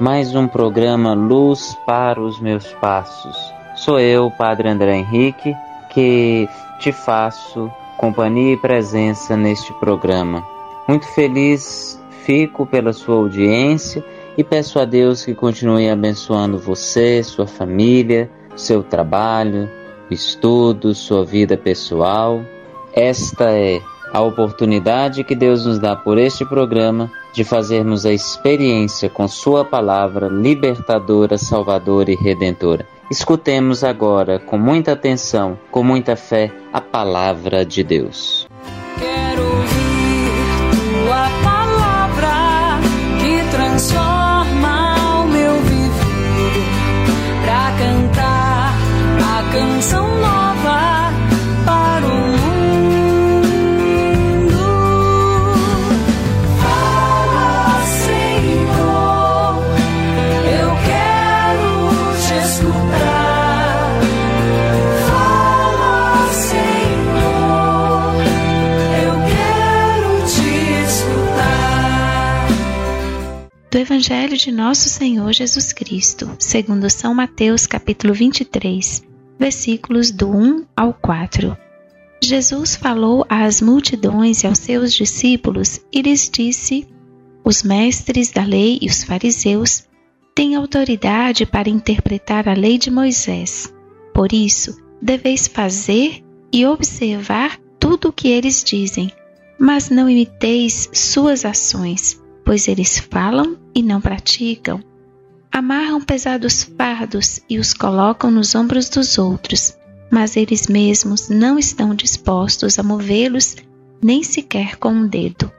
mais um programa Luz para os Meus Passos. Sou eu, Padre André Henrique, que te faço companhia e presença neste programa. Muito feliz fico pela sua audiência e peço a Deus que continue abençoando você, sua família, seu trabalho, estudo, sua vida pessoal. Esta é a oportunidade que Deus nos dá por este programa de fazermos a experiência com Sua palavra libertadora, salvadora e redentora. Escutemos agora, com muita atenção, com muita fé, a palavra de Deus. Quero ouvir tua palavra que transforma o meu viver pra cantar a canção do Evangelho de Nosso Senhor Jesus Cristo, segundo São Mateus, capítulo 23, versículos do 1 ao 4. Jesus falou às multidões e aos seus discípulos e lhes disse: Os mestres da lei e os fariseus têm autoridade para interpretar a lei de Moisés. Por isso, deveis fazer e observar tudo o que eles dizem, mas não imiteis suas ações, pois eles falam e não praticam. Amarram pesados fardos e os colocam nos ombros dos outros, mas eles mesmos não estão dispostos a movê-los nem sequer com um dedo.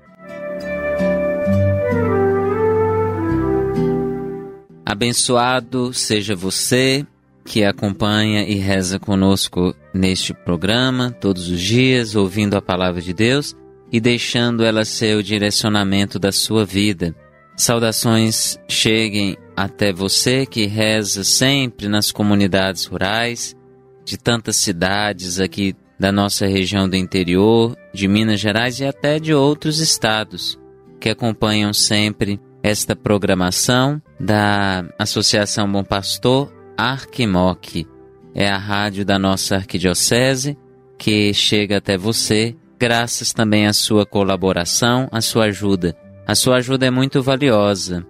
Abençoado seja você que acompanha e reza conosco neste programa todos os dias, ouvindo a palavra de Deus e deixando ela ser o direcionamento da sua vida. Saudações cheguem até você que reza sempre nas comunidades rurais, de tantas cidades aqui da nossa região do interior, de Minas Gerais e até de outros estados, que acompanham sempre esta programação da Associação Bom Pastor Arquimoc. É a rádio da nossa arquidiocese que chega até você, graças também à sua colaboração, à sua ajuda. A sua ajuda é muito valiosa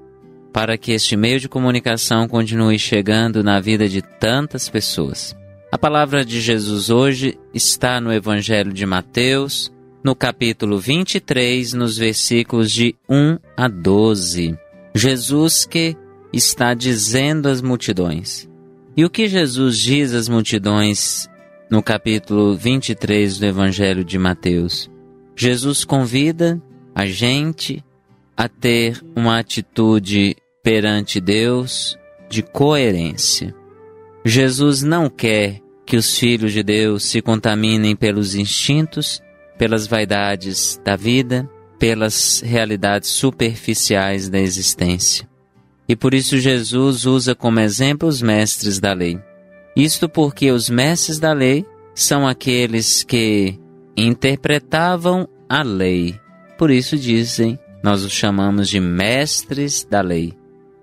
para que este meio de comunicação continue chegando na vida de tantas pessoas. A palavra de Jesus hoje está no Evangelho de Mateus, no capítulo 23, nos versículos de 1 a 12. Jesus que está dizendo às multidões. E o que Jesus diz às multidões no capítulo 23 do Evangelho de Mateus? Jesus convida a gente a ter uma atitude perante Deus de coerência. Jesus não quer que os filhos de Deus se contaminem pelos instintos, pelas vaidades da vida, pelas realidades superficiais da existência. E por isso Jesus usa como exemplo os mestres da lei. Isto porque os mestres da lei são aqueles que interpretavam a lei. Por isso dizem, nós os chamamos de mestres da lei.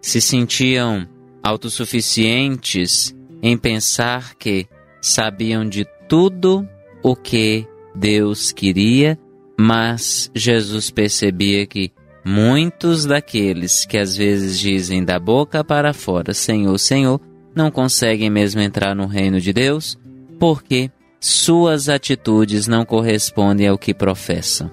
Se sentiam autossuficientes em pensar que sabiam de tudo o que Deus queria, mas Jesus percebia que muitos daqueles que às vezes dizem da boca para fora, Senhor, Senhor, não conseguem mesmo entrar no reino de Deus porque suas atitudes não correspondem ao que professam.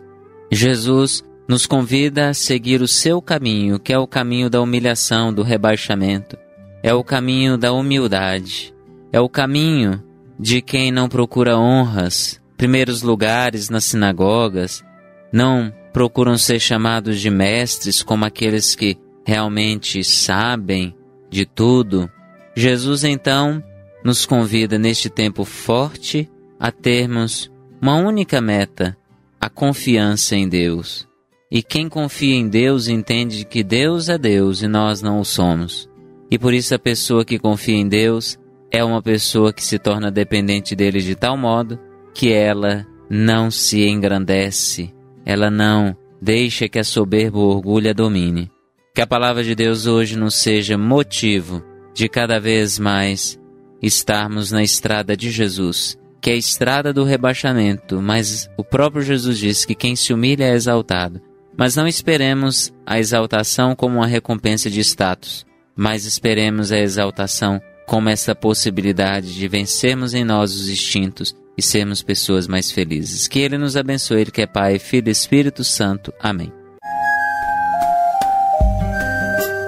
Jesus nos convida a seguir o seu caminho, que é o caminho da humilhação, do rebaixamento, é o caminho da humildade, é o caminho de quem não procura honras, primeiros lugares nas sinagogas, não procuram ser chamados de mestres como aqueles que realmente sabem de tudo. Jesus então nos convida neste tempo forte a termos uma única meta, a confiança em Deus. E quem confia em Deus entende que Deus é Deus e nós não o somos. E por isso a pessoa que confia em Deus é uma pessoa que se torna dependente dele de tal modo que ela não se engrandece, ela não deixa que a soberba ou orgulho a domine. Que a palavra de Deus hoje nos seja motivo de cada vez mais estarmos na estrada de Jesus, que é a estrada do rebaixamento, mas o próprio Jesus diz que quem se humilha é exaltado. Mas não esperemos a exaltação como uma recompensa de status, mas esperemos a exaltação como essa possibilidade de vencermos em nós os instintos e sermos pessoas mais felizes. Que Ele nos abençoe, Ele que é Pai, Filho e Espírito Santo. Amém.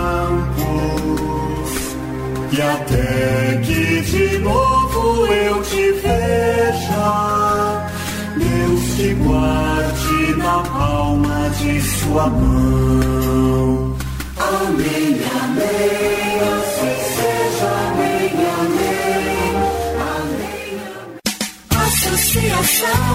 campos, e até que de novo eu te veja, Deus te guarde na palma de sua mão. Amém, amém, assim seja, amém, amém, amém, amém. Associação